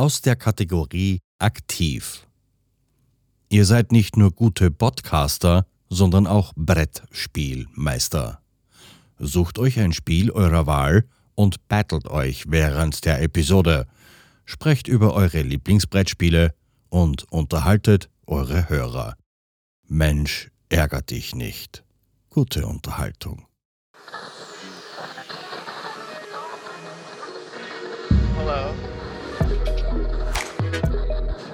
aus der Kategorie Aktiv. Ihr seid nicht nur gute Podcaster, sondern auch Brettspielmeister. Sucht euch ein Spiel eurer Wahl und battelt euch während der Episode. Sprecht über eure Lieblingsbrettspiele und unterhaltet eure Hörer. Mensch, ärgert dich nicht. Gute Unterhaltung.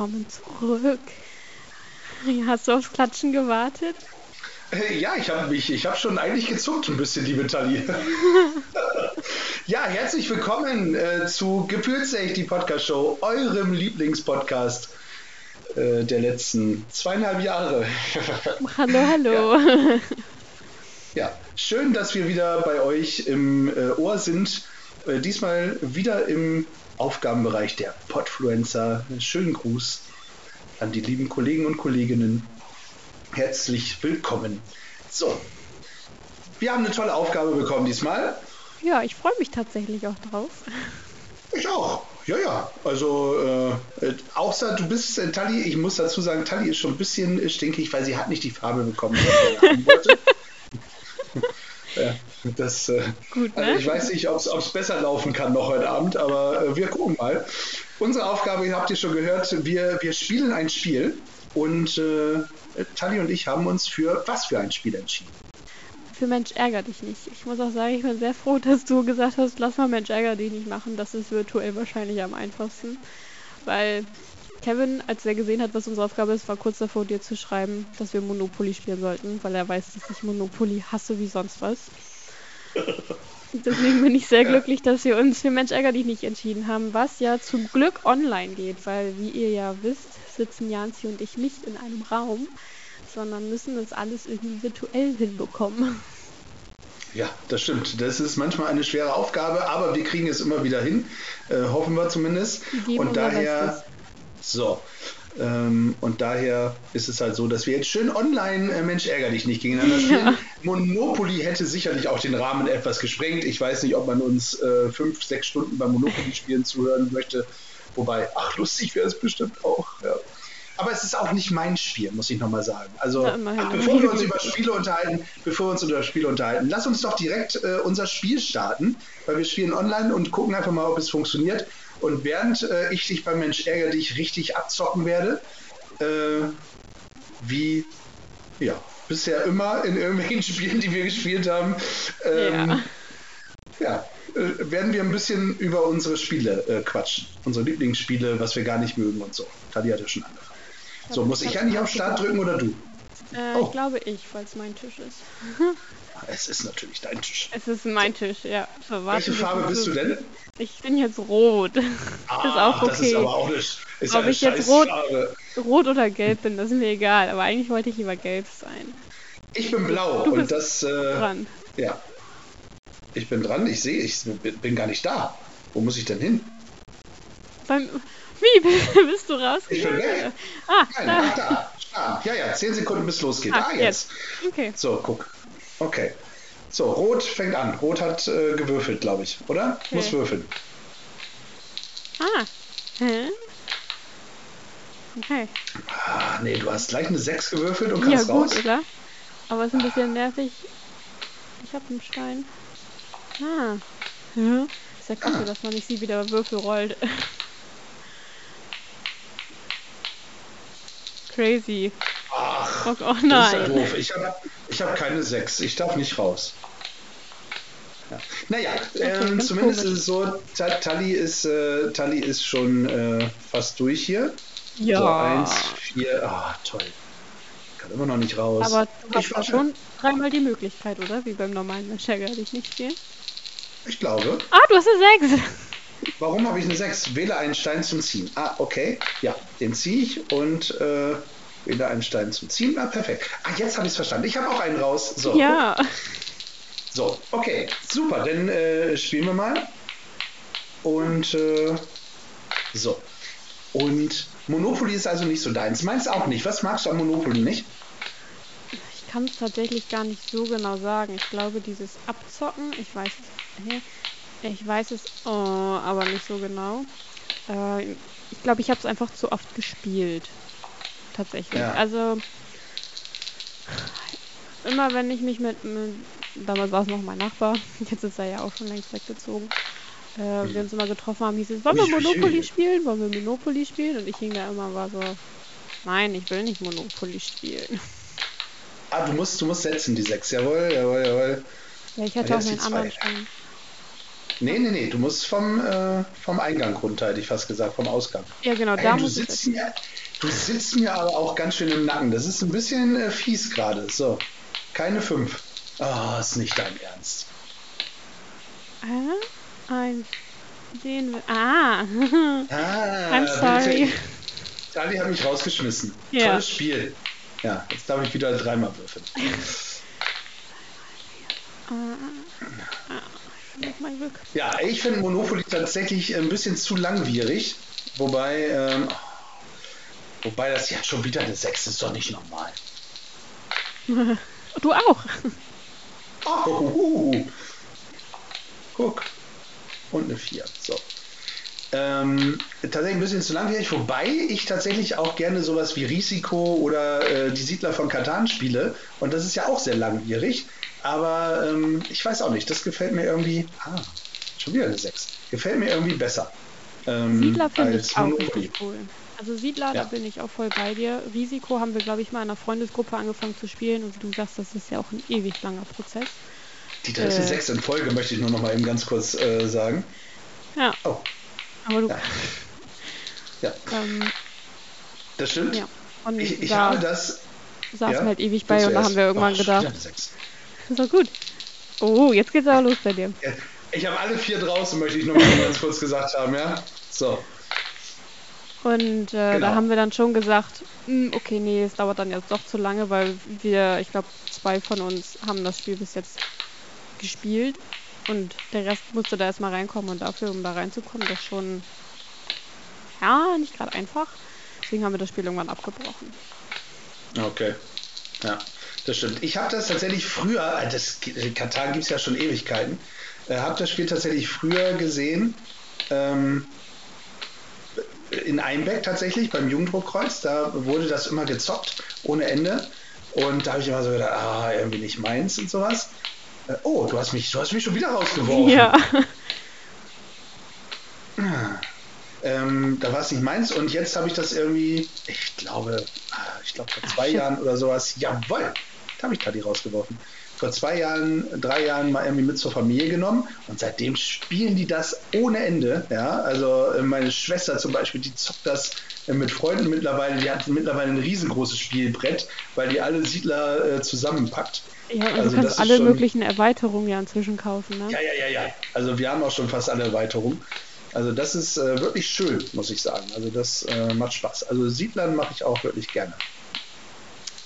Willkommen zurück. Hast du aufs Klatschen gewartet? Äh, Ja, ich habe mich, ich habe schon eigentlich gezuckt ein bisschen, liebe Tali. ja, herzlich willkommen äh, zu Gefühlsecht, die Podcast-Show, eurem Lieblingspodcast äh, der letzten zweieinhalb Jahre. Hallo, hallo. ja, schön, dass wir wieder bei euch im äh, Ohr sind. Äh, diesmal wieder im Aufgabenbereich der Podfluencer. Schönen Gruß an die lieben Kollegen und Kolleginnen. Herzlich willkommen. So, wir haben eine tolle Aufgabe bekommen diesmal. Ja, ich freue mich tatsächlich auch drauf. Ich auch. Ja, ja. Also, äh, äh, außer du bist äh, Tali, ich muss dazu sagen, Tali ist schon ein bisschen stinkig, weil sie hat nicht die Farbe bekommen, die sie haben wollte. Das, äh, Gut, also ne? ich weiß nicht, ob es besser laufen kann noch heute Abend, aber äh, wir gucken mal. Unsere Aufgabe, ihr habt ihr schon gehört, wir, wir spielen ein Spiel und äh, Tali und ich haben uns für was für ein Spiel entschieden. Für Mensch ärger dich nicht. Ich muss auch sagen, ich bin sehr froh, dass du gesagt hast, lass mal Mensch ärger dich nicht machen. Das ist virtuell wahrscheinlich am einfachsten. Weil Kevin, als er gesehen hat, was unsere Aufgabe ist, war kurz davor, dir zu schreiben, dass wir Monopoly spielen sollten, weil er weiß, dass ich Monopoly hasse wie sonst was. Deswegen bin ich sehr glücklich, dass wir uns für Mensch ärger dich nicht entschieden haben, was ja zum Glück online geht, weil wie ihr ja wisst, sitzen Janzi und ich nicht in einem Raum, sondern müssen das alles irgendwie virtuell hinbekommen. Ja, das stimmt. Das ist manchmal eine schwere Aufgabe, aber wir kriegen es immer wieder hin. Äh, hoffen wir zumindest. Und daher, so. Ähm, und daher ist es halt so, dass wir jetzt schön online äh, Mensch ärger dich nicht gegeneinander spielen. Monopoly hätte sicherlich auch den Rahmen etwas gesprengt. Ich weiß nicht, ob man uns äh, fünf, sechs Stunden beim Monopoly spielen zuhören möchte. Wobei, ach, lustig wäre es bestimmt auch. Ja. Aber es ist auch nicht mein Spiel, muss ich nochmal sagen. Also, immerhin. ach, bevor wir uns über Spiele unterhalten, bevor wir uns über Spiele unterhalten, lass uns doch direkt äh, unser Spiel starten, weil wir spielen online und gucken einfach mal, ob es funktioniert. Und während äh, ich dich beim Mensch ärger dich richtig abzocken werde, äh, wie ja, bisher immer in irgendwelchen Spielen, die wir gespielt haben, ähm, ja. äh, werden wir ein bisschen über unsere Spiele äh, quatschen. Unsere Lieblingsspiele, was wir gar nicht mögen und so. Tadi hat ja schon angefangen. So, muss ich eigentlich auf Start drücken oder du? Äh, Oh. Ich glaube ich, weil es mein Tisch ist. Es ist natürlich dein Tisch. Es ist mein Tisch, ja. Welche Farbe bist du denn? Ich bin jetzt rot. Ah, ist auch Das ist okay. aber auch eine, ist Ob ich jetzt rot- Farbe. Rot oder gelb bin, das ist mir egal. Aber eigentlich wollte ich lieber gelb sein. Ich bin blau Du und bist das, äh, Dran. ja. Ich bin dran, ich sehe, ich bin, gar nicht da. Wo muss ich denn hin? Beim, wie bist du Ich bin rausgegangen? weg. Ah, Nein, da. da. Ah, ja, ja, zehn Sekunden bis losgeht. Ah, Ah, jetzt. Okay. So, guck. Okay. So, Rot fängt an. Rot hat äh, gewürfelt, glaube ich, oder? Okay. Muss würfeln. Ah. Hä? Okay. Ah, nee, du hast gleich eine 6 gewürfelt und Ja, kannst gut, raus. oder? Aber ist ein bisschen nervig. Ich habe einen Stein. Ah. Hä? Ist ja kacke, Ah. dass man nicht sieht, wie der Würfel rollt. Crazy. Oh, oh das ist ja nein. doof. Ich habe ich hab keine 6. Ich darf nicht raus. Ja. Naja, ähm, zumindest komisch. ist es so, Ta Tali ist, äh, Tali ist schon äh, fast durch hier. So, Ja. eins, vier, ah, toll. Kann immer noch nicht raus. Aber du hast ich, warte. schon dreimal die Möglichkeit, oder? Wie beim normalen Mensch, die nicht spielen. ich glaube. Ah, du hast eine 6. Warum habe ich eine 6? Wähle einen Stein zum Ziehen. Ah, okay. Ja, den ziehe ich und äh, wähle einen Stein zum Ziehen. Ah, perfekt. Ah, jetzt habe ich es verstanden. Ich habe auch einen raus. So. Ja. So, okay. Super. Dann äh, spielen wir mal. Und äh, so. Und Monopoly ist also nicht so deins. Meins auch nicht. Was magst du am Monopoly nicht? Ich kann es tatsächlich gar nicht so genau sagen. Ich glaube, dieses Abzocken, ich weiß es. Ich weiß es oh, aber nicht so genau. Äh, ich glaube, ich habe es einfach zu oft gespielt. Tatsächlich. Ja. Also immer wenn ich mich mit, mit damals war es noch mein Nachbar, jetzt ist er ja auch schon längst weggezogen. Äh, wir uns immer getroffen haben, hieß es, wollen wir. Monopoly spielen? Wollen wir Monopoly spielen? Und ich hing da immer, war so, nein, ich will nicht Monopoly spielen. Ah, du musst, du musst setzen, die 6. Jawohl, jawohl, jawohl. Ja, ich hätte Ja, auch einen anderen. Stein. Nee, nee, nee. Du musst vom, äh, vom Eingang runter, hätte ich fast gesagt, vom Ausgang. Ja, genau, Ey, da du, muss ich sitzt mir, du sitzt mir aber auch ganz schön im Nacken. Das ist ein bisschen äh, fies gerade. So, keine 5. Ah, ist nicht dein Ernst. Äh, ein, den, ah, Ah, I'm sorry. Dali hat mich rausgeschmissen. Ja. Tolles Spiel. Ja, jetzt darf ich wieder dreimal würfeln. mein Glück. Ja, ich finde Monopoly tatsächlich ein bisschen zu langwierig. Wobei, ähm, wobei das jetzt schon wieder eine 6 ist doch nicht normal. Du auch. Oh, guck. Und eine 4. So. Ähm, tatsächlich ein bisschen zu langwierig, wobei ich tatsächlich auch gerne sowas wie Risiko oder äh, die Siedler von Katan spiele. Und das ist ja auch sehr langwierig. Aber ähm, ich weiß auch nicht, das gefällt mir irgendwie. Ah, schon wieder eine 6. Gefällt mir irgendwie besser. Ähm, Siedler finde als ich auch richtig cool. Also Siedler, Ja. da bin ich auch voll bei dir. Risiko haben wir, glaube ich, mal in einer Freundesgruppe angefangen zu spielen und du sagst, das ist ja auch ein ewig langer Prozess. Die dritte Äh. 6 in Folge möchte ich nur noch mal eben ganz kurz äh, sagen. Ja, Oh, aber du, ja. Ja, ähm, das stimmt. ja. Und Ich, ich habe das. saßen ja, halt ewig bei und da haben wir irgendwann Oh, gedacht, Sechs. das ist doch gut. Oh, jetzt geht's aber los bei dir. Ich habe alle vier draußen, möchte ich nur mal ganz kurz gesagt haben, ja? So. Und äh, Genau. da haben wir dann schon gesagt, "Hm, okay, nee, es dauert dann jetzt doch zu lange, weil wir, ich glaube, zwei von uns haben das Spiel bis jetzt gespielt und der Rest musste da erstmal reinkommen und dafür, um da reinzukommen, das schon, ja, nicht gerade einfach. Deswegen haben wir das Spiel irgendwann abgebrochen. Okay. Ja, das stimmt. Ich habe das tatsächlich früher, äh, das äh, Katar gibt es ja schon Ewigkeiten, äh, habe das Spiel tatsächlich früher gesehen. Ähm, in Einbeck tatsächlich, beim Jugenddruckkreuz, da wurde das immer gezockt, ohne Ende. Und da habe ich immer so gedacht, ah, irgendwie nicht meins und sowas. Äh, oh, du hast mich, du hast mich schon wieder rausgeworfen. Ja. Ähm, da war es nicht meins und jetzt habe ich das irgendwie, ich glaube, ah, ich glaube vor zwei shit. Jahren oder sowas, jawohl, da habe ich Tati rausgeworfen. Vor zwei Jahren, drei Jahren mal irgendwie mit zur Familie genommen und seitdem spielen die das ohne Ende. Ja, also äh, meine Schwester zum Beispiel, die zockt das äh, mit Freunden mittlerweile, die hat mittlerweile ein riesengroßes Spielbrett, weil die alle Siedler äh, zusammenpackt. Ja, und Also du das kannst alle schon- möglichen Erweiterungen ja inzwischen kaufen, ne? Ja, ja, ja, ja. Also wir haben auch schon fast alle Erweiterungen. Also das ist äh, wirklich schön, muss ich sagen. Also das äh, macht Spaß. Also Siedlern mache ich auch wirklich gerne.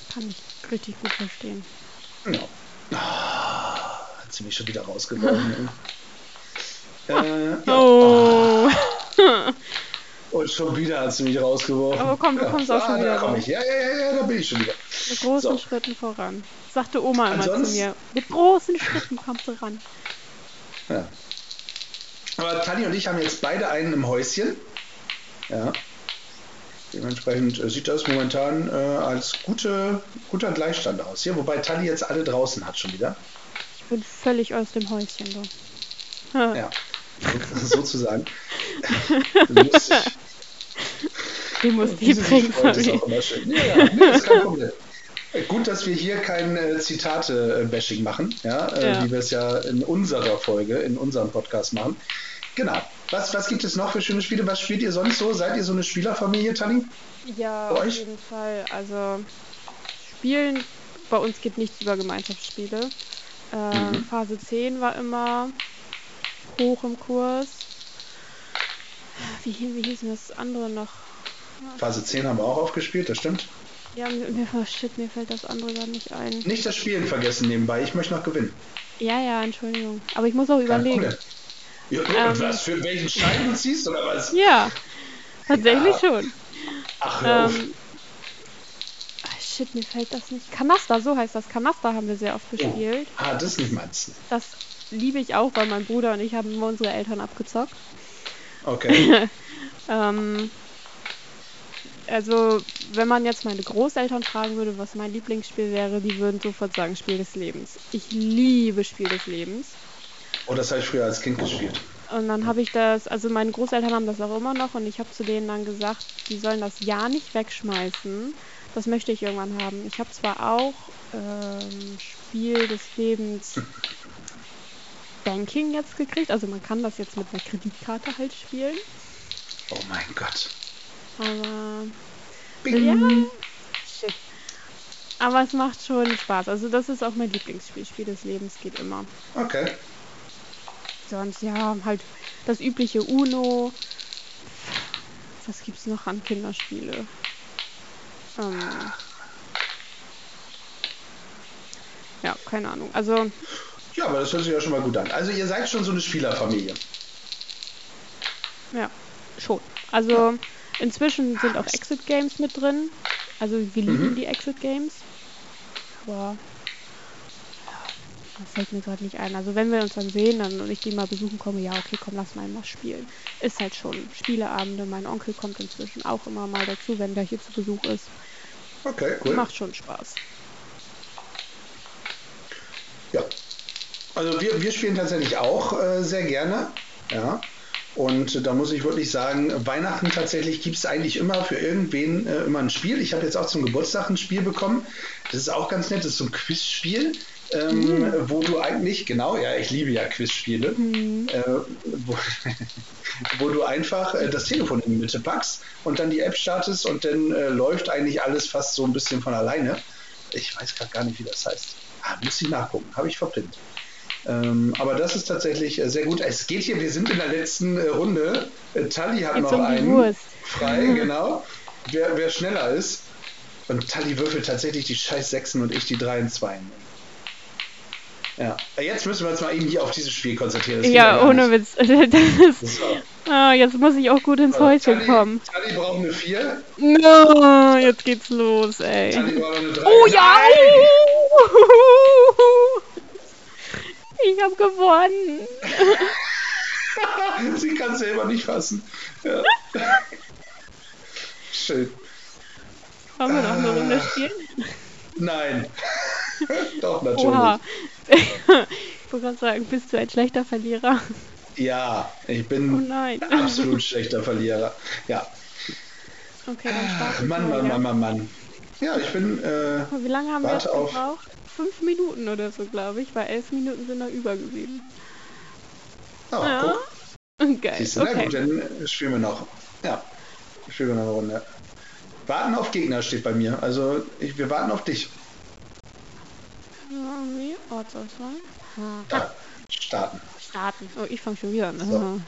Kann ich richtig gut verstehen. Ja. Ah, hat sie mich schon wieder rausgeworfen. ey. äh, ja. Oh. Und schon wieder hat sie mich rausgeworfen. Aber komm, du kommst auch schon ah, wieder da komm ich. Ja, ja, ja, ja, da bin ich schon wieder. Mit großen So. Schritten voran. Sagte Oma immer zu Ansonsten- mir. Mit großen Schritten kommst du ran. Ja. Aber Tani und ich haben jetzt beide einen im Häuschen. Ja. Dementsprechend äh, sieht das momentan äh, als gute, guter Gleichstand aus hier, wobei Tali jetzt alle draußen hat schon wieder. Ich bin völlig aus dem Häuschen, du. Ja, sozusagen. Dich- Die musst die diese bringen, Sichtweise ist Fabi. auch immer schön. Ja, ja, nee, ist kein Problem. Gut, dass wir hier kein äh, Zitate-Bashing machen, ja, äh, Ja. wie wir es ja in unserer Folge, in unserem Podcast machen. Genau. Was, was gibt es noch für schöne Spiele? Was spielt ihr sonst so? Seid ihr so eine Spielerfamilie, Tani? Ja, auf jeden Fall. Also Spielen, bei uns geht nichts über Gemeinschaftsspiele. Äh, Mhm. Phase 10 war immer hoch im Kurs. wie, wie hieß denn das andere noch? Phase 10 haben wir auch aufgespielt, das stimmt. Ja, mir, mir, oh shit, mir fällt das andere gar nicht ein. Nicht das Spielen vergessen nebenbei, ich möchte noch gewinnen. Ja, ja, Entschuldigung. Aber ich muss auch Kein überlegen. Problem. Ja, Ähm. was für welchen Schein du ziehst oder was? Ja, tatsächlich Ja. schon. Ach, hör. Ähm, ah, shit, mir fällt das nicht. Kanasta, so heißt das. Kanasta haben wir sehr oft gespielt. Ah, das ist nicht meins. Das liebe ich auch, weil mein Bruder und ich haben immer unsere Eltern abgezockt. Okay. Ähm, also, wenn man jetzt meine Großeltern fragen würde, was mein Lieblingsspiel wäre, die würden sofort sagen Spiel des Lebens. Ich liebe Spiel des Lebens. Oh, das habe ich früher als Kind gespielt. Und dann habe ich das, also meine Großeltern haben das auch immer noch und ich habe zu denen dann gesagt, die sollen das ja nicht wegschmeißen. Das möchte ich irgendwann haben. Ich habe zwar auch ähm, Spiel des Lebens Banking jetzt gekriegt, also man kann das jetzt mit einer Kreditkarte halt spielen, Oh mein Gott. aber Bing. ja, shit. Aber es macht schon Spaß. Also das ist auch mein Lieblingsspiel. Spiel des Lebens geht immer. Okay. Sonst ja, halt das übliche Uno. Was gibt's noch an Kinderspiele? Ähm, ja, keine Ahnung. Also, Ja, aber das hört sich ja schon mal gut an. Also ihr seid schon so eine Spielerfamilie. ja, schon. Also, inzwischen sind auch Exit Games mit drin. Also, wir lieben Mhm. die Exit Games. Aber, das fällt mir gerade nicht ein. Also, wenn wir uns dann sehen dann, und ich die mal besuchen komme, ja, okay, komm, lass mal mal spielen. Ist halt schon Spieleabende. Mein Onkel kommt inzwischen auch immer mal dazu, wenn der hier zu Besuch ist. Okay, cool. Macht schon Spaß. Ja. Also wir, wir spielen tatsächlich auch äh, sehr gerne. Ja. Und da muss ich wirklich sagen, Weihnachten tatsächlich gibt es eigentlich immer für irgendwen äh, immer ein Spiel. Ich habe jetzt auch zum Geburtstag ein Spiel bekommen. Das ist auch ganz nett. Das ist so ein Quizspiel, ähm, wo du eigentlich, genau, ja, ich liebe ja Quizspiele, äh, wo, wo du einfach äh, das Telefon in die Mitte packst und dann die App startest und dann äh, läuft eigentlich alles fast so ein bisschen von alleine. Ich weiß gerade gar nicht, wie das heißt. Ah, muss ich nachgucken. Habe ich verpinnt. Ähm, aber das ist tatsächlich äh, sehr gut. Es geht hier, wir sind in der letzten äh, Runde. Äh, Tali hat Jetzt noch um einen Wurst. frei, genau. Wer, wer schneller ist. Und Tali würfelt tatsächlich die scheiß Sechsen und ich die drei und zwei. Ja, jetzt müssen wir uns mal eben hier auf dieses Spiel konzentrieren. Das Ja, ohne. Witz. Das ist, ah, jetzt muss ich auch gut ins So, Häuschen Tali, kommen. Tali braucht eine 4. No, jetzt geht's los, ey. Tali braucht eine 3. Oh ja! Ich hab gewonnen. Sie kann selber nicht fassen. Ja. Schön. Wollen wir noch eine Runde spielen? Nein. Doch, natürlich. Oha. Ich wollte gerade sagen, bist du ein schlechter Verlierer? Ja, ich Oh bin nein. absolut schlechter Verlierer. Ja. Okay, dann starten Mann. Mann. Mann, Mann, Mann. Ja, ich bin. Äh, Wie lange haben wir auf. gebraucht? Fünf Minuten oder so, glaube ich, weil elf Minuten sind noch übergeblieben. oh, Ja. guck. Geil. Siehst du, na Okay. gut, dann äh, spielen wir noch. Ja, spielen wir noch eine Runde. Warten auf Gegner steht bei mir. Also, ich, wir warten auf dich. Irgendwie Ortsauswahl. Ah, starten. starten. Oh, ich fange schon wieder an. So.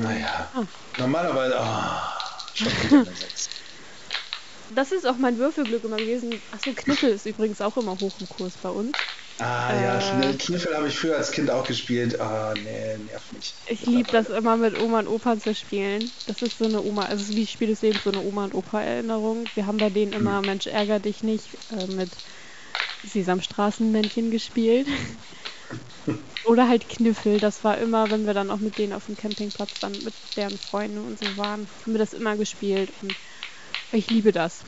Naja, Ah. normalerweise. Oh, schon wieder eine 6. Das ist auch mein Würfelglück immer gewesen. Achso, Kniffel ist übrigens auch immer hoch im Kurs bei uns. Ah ja, Äh. Kniffel, Kniffel habe ich früher als Kind auch gespielt. Ah, nee, nervt mich. Ich liebe das immer mit Oma und Opa zu spielen. Das ist so eine Oma, also wie Spiel des Lebens, so eine Oma und Opa-Erinnerung. Wir haben bei denen immer Mensch ärger dich nicht äh, mit Sesamstraßenmännchen gespielt. Oder halt Kniffel. Das war immer, wenn wir dann auch mit denen auf dem Campingplatz dann mit deren Freunden und so waren, haben wir das immer gespielt. Und ich liebe das.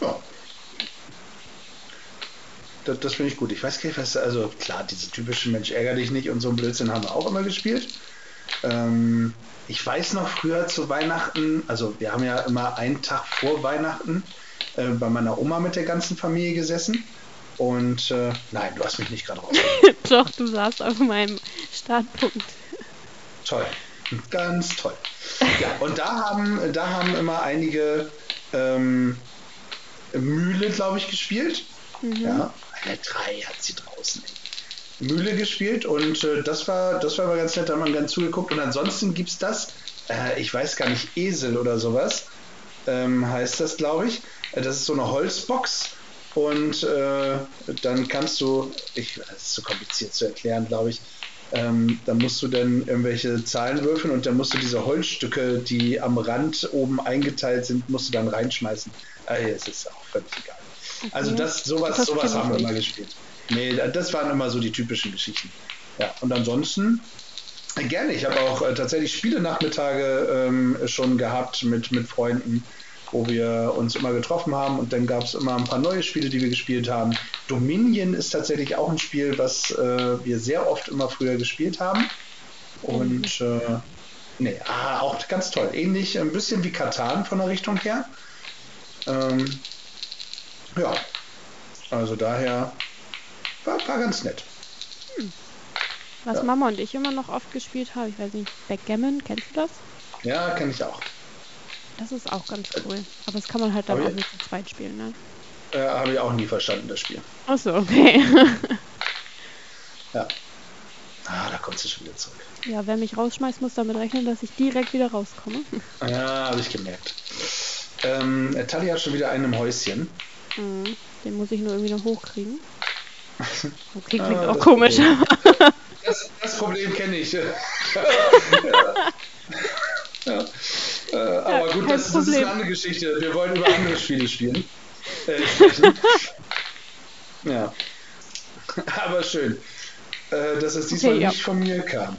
Ja. Das, das finde ich gut. Ich weiß gar nicht, was. Also, klar, diese typischen Mensch ärger dich nicht und so ein Blödsinn haben wir auch immer gespielt. Ähm, ich weiß noch früher zu Weihnachten, also wir haben ja immer einen Tag vor Weihnachten äh, bei meiner Oma mit der ganzen Familie gesessen. Und äh, nein, du hast mich nicht gerade raus. Doch, du saßt auf meinem Startpunkt. Toll. Ganz toll. Ja, und da haben, da haben immer einige ähm, Mühle, glaube ich, gespielt. Ja, eine 3 hat sie draußen. Mühle gespielt und äh, das war das war aber ganz nett, da haben wir ganz zugeguckt. Und ansonsten gibt es das, äh, ich weiß gar nicht, Esel oder sowas ähm, heißt das, glaube ich. Das ist so eine Holzbox und äh, dann kannst du, ich, das ist zu kompliziert zu erklären, glaube ich. Ähm, dann musst du dann irgendwelche Zahlen würfeln und dann musst du diese Holzstücke, die am Rand oben eingeteilt sind, musst du dann reinschmeißen. Äh, es ist auch völlig egal. Also das, sowas, Das sowas haben wir nicht. immer gespielt. Nee, da- das waren immer so die typischen Geschichten. Ja, und ansonsten äh, gerne. Ich habe auch äh, tatsächlich Spielenachmittage ähm, schon gehabt mit, mit Freunden, wo wir uns immer getroffen haben und dann gab es immer ein paar neue Spiele, die wir gespielt haben. Dominion ist tatsächlich auch ein Spiel, was äh, wir sehr oft immer früher gespielt haben. Und äh, nee, ah, auch ganz toll. Ähnlich, ein bisschen wie Katan von der Richtung her. Ähm, ja, also daher war, war ganz nett. Was Ja. Mama und ich immer noch oft gespielt haben, ich weiß nicht, Backgammon, kennst du das? Ja, kenne ich auch. Das ist auch ganz cool. Aber das kann man halt dann auch nicht zu zweit spielen, ne? Äh, Habe ich auch nie verstanden, das Spiel. Achso, okay. Ja. Ah, da kommt sie schon wieder zurück. ja, wer mich rausschmeißt, muss damit rechnen, dass ich direkt wieder rauskomme. Ja, habe ich gemerkt. Ähm, äh, Tali hat schon wieder einen im Häuschen. Mhm. Den muss ich nur irgendwie noch hochkriegen. Okay, Ah, klingt auch das komisch. Problem. Das, das Problem kenne ich. ja. Ja. Äh, aber gut, das, das ist eine andere Geschichte. Wir wollen über andere Spiele spielen. Äh, ja. Aber schön, äh, dass es diesmal Okay, ja. nicht von mir kam.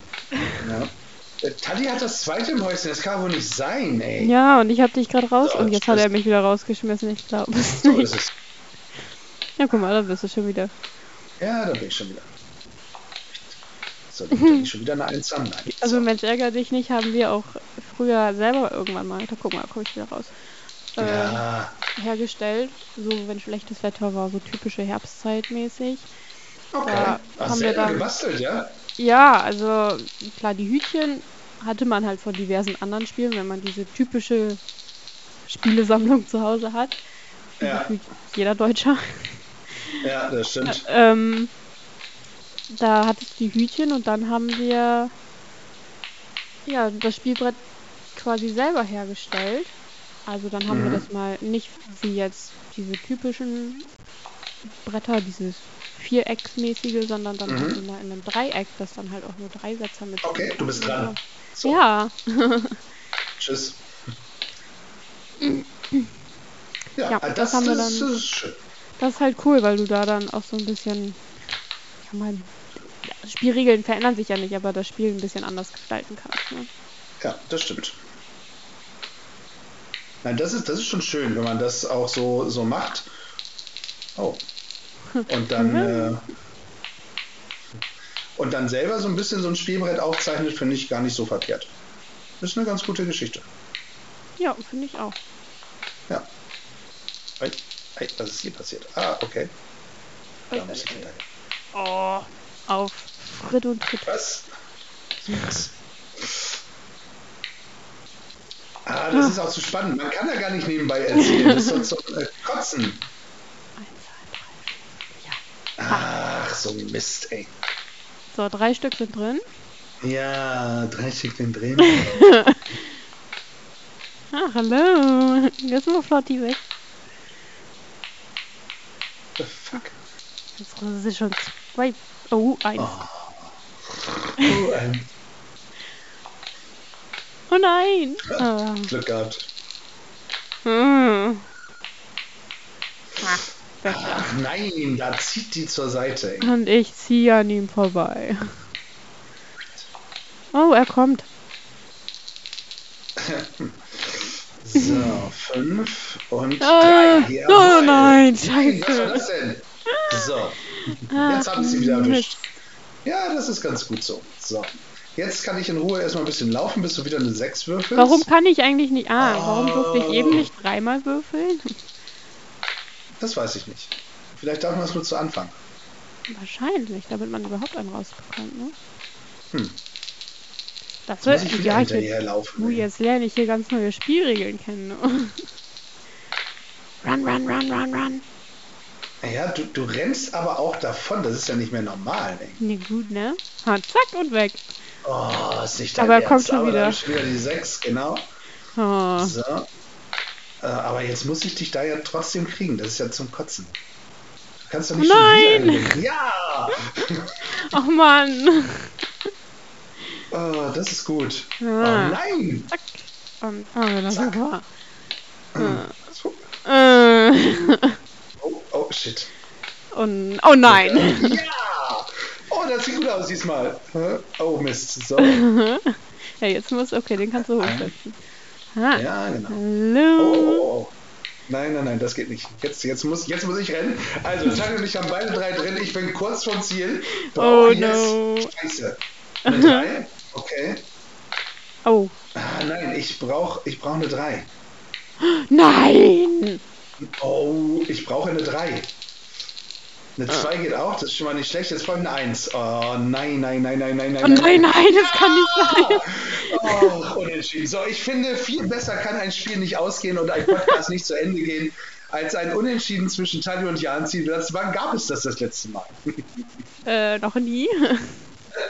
Ja. Äh, Tali hat das zweite im Häuschen. Das kann wohl nicht sein, ey. Ja, und ich habe dich gerade raus So, und jetzt hat er mich wieder rausgeschmissen. Ich glaube es So nicht. ist es. Ja, guck mal, da bist du schon wieder. Ja, da bin ich schon wieder. So, liegt da nicht schon wieder eine Eins an? Nein. Also so. Mensch, ärger dich nicht, haben wir auch früher selber irgendwann mal, da guck mal, komme ich wieder raus, äh, Ja, hergestellt. So, wenn schlechtes Wetter war, so typische Herbstzeit mäßig. okay. da Ach, haben wir dann- gebastelt, ja? Ja, also klar, die Hütchen hatte man halt von diversen anderen Spielen, wenn man diese typische Spielesammlung zu Hause hat. Ja. Jeder Deutscher. Ja, das stimmt. Ähm, da hatte ich die Hütchen und dann haben wir ja das Spielbrett quasi selber hergestellt. Also dann haben Mhm. wir das mal nicht wie jetzt diese typischen Bretter, dieses Vierecksmäßige, sondern dann Mhm. in einem Dreieck, das dann halt auch nur drei Sätze mit. Okay, du bist dran. So, Ja, tschüss. Ja, Ja, das, das haben wir dann- das ist das ist halt cool, weil du da dann auch so ein bisschen, ja mein, Spielregeln verändern sich ja nicht, aber das Spiel ein bisschen anders gestalten kannst. Ne? Ja, das stimmt. Nein, das ist, das ist schon schön, wenn man das auch so, so macht. Oh. Und dann, äh, und dann selber so ein bisschen so ein Spielbrett aufzeichnet, finde ich gar nicht so verkehrt. Das ist eine ganz gute Geschichte. Ja, finde ich auch. Ja. Hey, hey, was ist hier passiert? Ah, okay. Da muss ich hinterher. Oh, auf Fritt und Tritt. Was? Was? Ah, das ist auch zu spannend. Man kann da gar nicht nebenbei erzählen. Das ist so äh, Kotzen. Eins, zwei, drei. Ach, so ein Mist, ey. So, drei Stück sind drin. Ja, drei Stückchen drehen. Ah, hallo. Jetzt mal Flotti weg. The fuck? Jetzt sind schon zwei. Oh, eins. Oh, ähm, Oh nein. Ah. Glück gehabt. Hm. Ah. Ach nein, da zieht die zur Seite, ey. Und ich ziehe an ihm vorbei. Oh, er kommt. So, fünf und Ah, drei. oh nein, Was scheiße. das denn? So, Ah, jetzt habe ich sie wieder erwischt. Ja, das ist ganz gut so. So. Jetzt kann ich in Ruhe erstmal ein bisschen laufen, bis du wieder eine 6 würfelst. Warum kann ich eigentlich nicht. Ah, warum durfte ich Oh. eben nicht dreimal würfeln? Das weiß ich nicht. Vielleicht darf man es nur zu Anfang. Wahrscheinlich, damit man überhaupt einen rausbekommt, ne? Hm. Das wird. ich Ja, ich hinterherlaufen. uh, jetzt lerne ich hier ganz neue Spielregeln kennen. Ne? Run, run, run, run, run. Ja, du, du rennst aber auch davon. Das ist ja nicht mehr normal. Ey. Nee, gut, ne? Ha, zack und weg. Oh, ist nicht dein Aber er kommt schon aber wieder. Ich wieder die 6, genau. Oh. So. Äh, aber jetzt muss ich dich da ja trotzdem kriegen. Das ist ja zum Kotzen. Du kannst doch nicht Nein! schon wieder. Ja! Ach Mann. Oh, das ist gut. Oh Ah. nein! Zack. Und, oh, das Zack. war. So. Äh. Oh, oh, shit. Und, oh nein. Ja! Oh, das sieht gut aus diesmal. Oh, Mist. So. ja, jetzt muss, okay, den kannst du hochsetzen. Ah. Ja, genau. Oh, Hallo. oh, oh, oh. Nein, nein, nein, das geht nicht. Jetzt, jetzt, muss, jetzt muss ich rennen. Also, Tanja und ich haben beide drei drin. Ich bin kurz vom Ziel. Oh, jetzt. no. Scheiße. Eine drei? Okay. Oh. Ah, nein, ich brauche ich brauch eine drei. Nein. Oh, ich brauche eine drei. Eine Ah. zwei geht auch, das ist schon mal nicht schlecht. Jetzt folgt eine eins. Oh, nein, nein, nein, nein, nein, nein. Oh nein, nein, das kann nicht sein. Oh, unentschieden. So, ich finde, viel besser kann ein Spiel nicht ausgehen und ein Podcast nicht zu Ende gehen, als ein Unentschieden zwischen Tali und Janzi. Das, wann gab es das das letzte Mal? Äh, noch nie.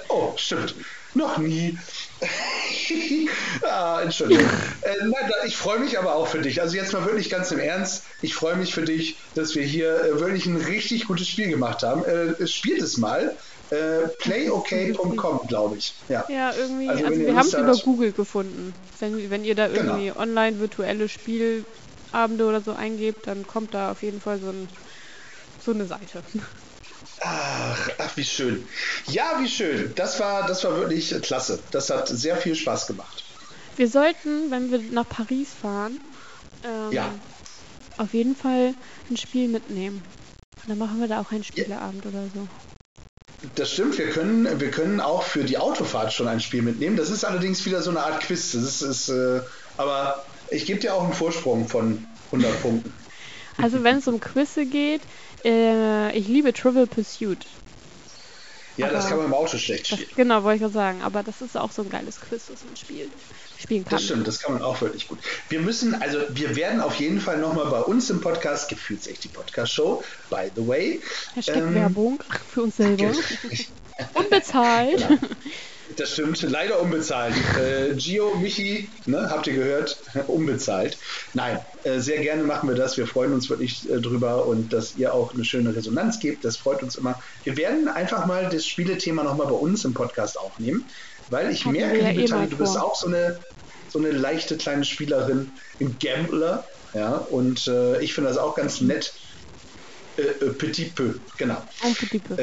Oh, stimmt. Noch nie. ah, Entschuldigung. Äh, nein, ich freue mich aber auch für dich. Also jetzt mal wirklich ganz im Ernst. Ich freue mich für dich, dass wir hier äh, wirklich ein richtig gutes Spiel gemacht haben. Äh, spielt es mal. Äh, playok.com, glaube ich. Ja. Ja, irgendwie. Also, Also, wir haben es über Google gefunden. Wenn, wenn ihr da Genau. irgendwie online virtuelle Spielabende oder so eingebt, dann kommt da auf jeden Fall so, ein, so eine Seite. Ach, ach, wie schön. Ja, wie schön. Das war, das war wirklich klasse. Das hat sehr viel Spaß gemacht. Wir sollten, wenn wir nach Paris fahren, ähm, Ja. auf jeden Fall ein Spiel mitnehmen. Dann machen wir da auch einen Spieleabend oder so. Das stimmt, wir können, wir können auch für die Autofahrt schon ein Spiel mitnehmen. Das ist allerdings wieder so eine Art Quiz. Das ist, ist äh, aber ich gebe dir auch einen Vorsprung von 100 Punkten. Also wenn es um Quizze geht, äh, ich liebe Trivial Pursuit. Ja, das Aber- kann man im Auto schlecht Das, spielen. genau, wollte ich gerade sagen. Aber das ist auch so ein geiles Quiz, das man spielt, spielen kann. Das stimmt, das kann man auch wirklich gut. Wir müssen, also wir werden auf jeden Fall nochmal bei uns im Podcast, Gefühlsecht die Podcast-Show, by the way. Hashtag ähm, Werbung für uns selber. Unbezahlt. Genau. Das stimmt, leider unbezahlt. Äh, Gio, Michi, ne, habt ihr gehört? unbezahlt. Nein, äh, sehr gerne machen wir das. Wir freuen uns wirklich äh, drüber und dass ihr auch eine schöne Resonanz gebt. Das freut uns immer. Wir werden einfach mal das Spielethema nochmal bei uns im Podcast aufnehmen, weil ich Hatten merke, ja liebe eh mal du bist auch so eine, so eine leichte kleine Spielerin, ein Gambler. Ja, und äh, ich finde das auch ganz nett. Äh, äh, petit peu, genau. Un petit peu.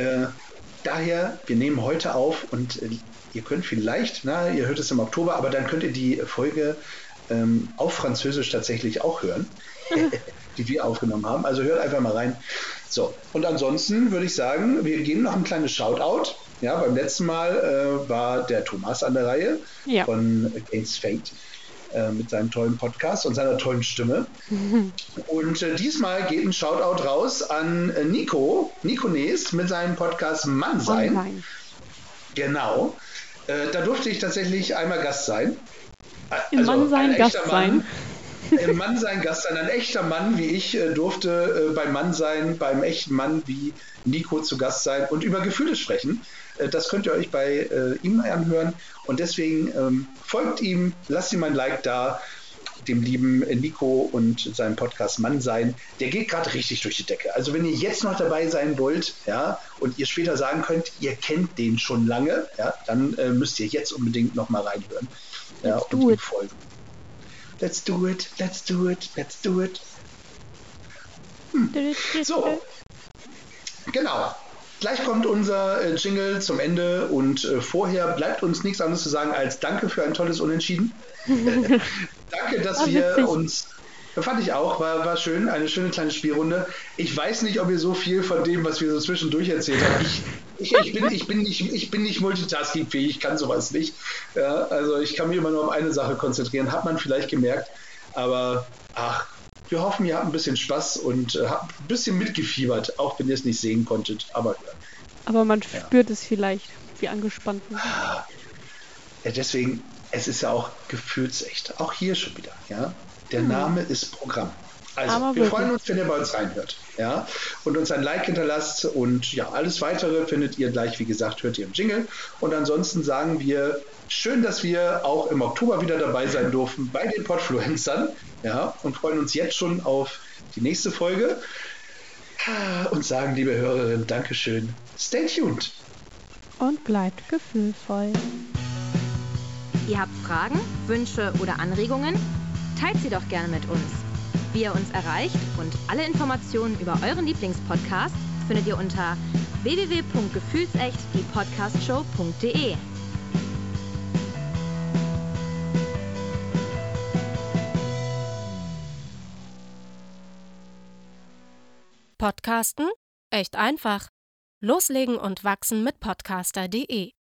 Daher, wir nehmen heute auf und äh, ihr könnt vielleicht, na, ihr hört es im Oktober, aber dann könnt ihr die Folge ähm, auf Französisch tatsächlich auch hören, die wir aufgenommen haben. Also hört einfach mal rein. So, und ansonsten würde ich sagen, wir geben noch ein kleines Shoutout. Ja, beim letzten Mal äh, war der Thomas an der Reihe Ja. von Against Fate äh, mit seinem tollen Podcast und seiner tollen Stimme. Und äh, diesmal geht ein Shoutout raus an äh, Nico, Nico Nees mit seinem Podcast Mannsein. Online. Genau. Äh, da durfte ich tatsächlich einmal Gast sein. Ä- Im Mannsein ein Gast echter sein. Mann, Im Mannsein Gast sein. Ein echter Mann wie ich äh, durfte äh, beim Mannsein, beim echten Mann wie Nico zu Gast sein und über Gefühle sprechen. Äh, das könnt ihr euch bei äh, ihm anhören. Und deswegen ähm, folgt ihm, lasst ihm ein Like da, dem lieben äh, Nico und seinem Podcast Mann sein. Der geht gerade richtig durch die Decke. Also wenn ihr jetzt noch dabei sein wollt, ja, und ihr später sagen könnt, ihr kennt den schon lange, ja, dann müsst ihr jetzt unbedingt noch mal reinhören. Ja, und ihm folgen. Let's do it, let's do it, let's do it. So, genau. Gleich kommt unser äh, Jingle zum Ende und äh, vorher bleibt uns nichts anderes zu sagen als Danke für ein tolles Unentschieden. Danke, dass War wir uns. Fand ich auch, war, war schön, eine schöne kleine Spielrunde. Ich weiß nicht, ob ihr so viel von dem, was wir so zwischendurch erzählt haben. Ich, ich, ich, bin, ich, bin, nicht, ich bin nicht multitaskingfähig, ich kann sowas nicht. Ja, also ich kann mich immer nur auf eine Sache konzentrieren, hat man vielleicht gemerkt. Aber ach, wir hoffen, ihr habt ein bisschen Spaß und äh, habt ein bisschen mitgefiebert, auch wenn ihr es nicht sehen konntet. Aber Aber man spürt es vielleicht, wie angespannt sind. ja, deswegen, es ist ja auch gefühlsecht. Auch hier schon wieder. Ja? Der Name ist Programm. Also, Aber wir wirklich. freuen uns, wenn ihr bei uns reinhört. Ja? Und uns ein Like hinterlasst. Und ja, alles weitere findet ihr gleich, wie gesagt, hört ihr im Jingle. Und ansonsten sagen wir, schön, dass wir auch im Oktober wieder dabei sein durften bei den Podfluencern. Ja, und freuen uns jetzt schon auf die nächste Folge. Und sagen, liebe Hörerinnen, Dankeschön. Stay tuned. Und bleibt gefühlvoll. Ihr habt Fragen, Wünsche oder Anregungen? Teilt sie doch gerne mit uns. Wie ihr uns erreicht und alle Informationen über euren Lieblingspodcast findet ihr unter www.gefühlsecht-die-podcastshow.de. Podcasten? Echt einfach. Loslegen und wachsen mit podcaster.de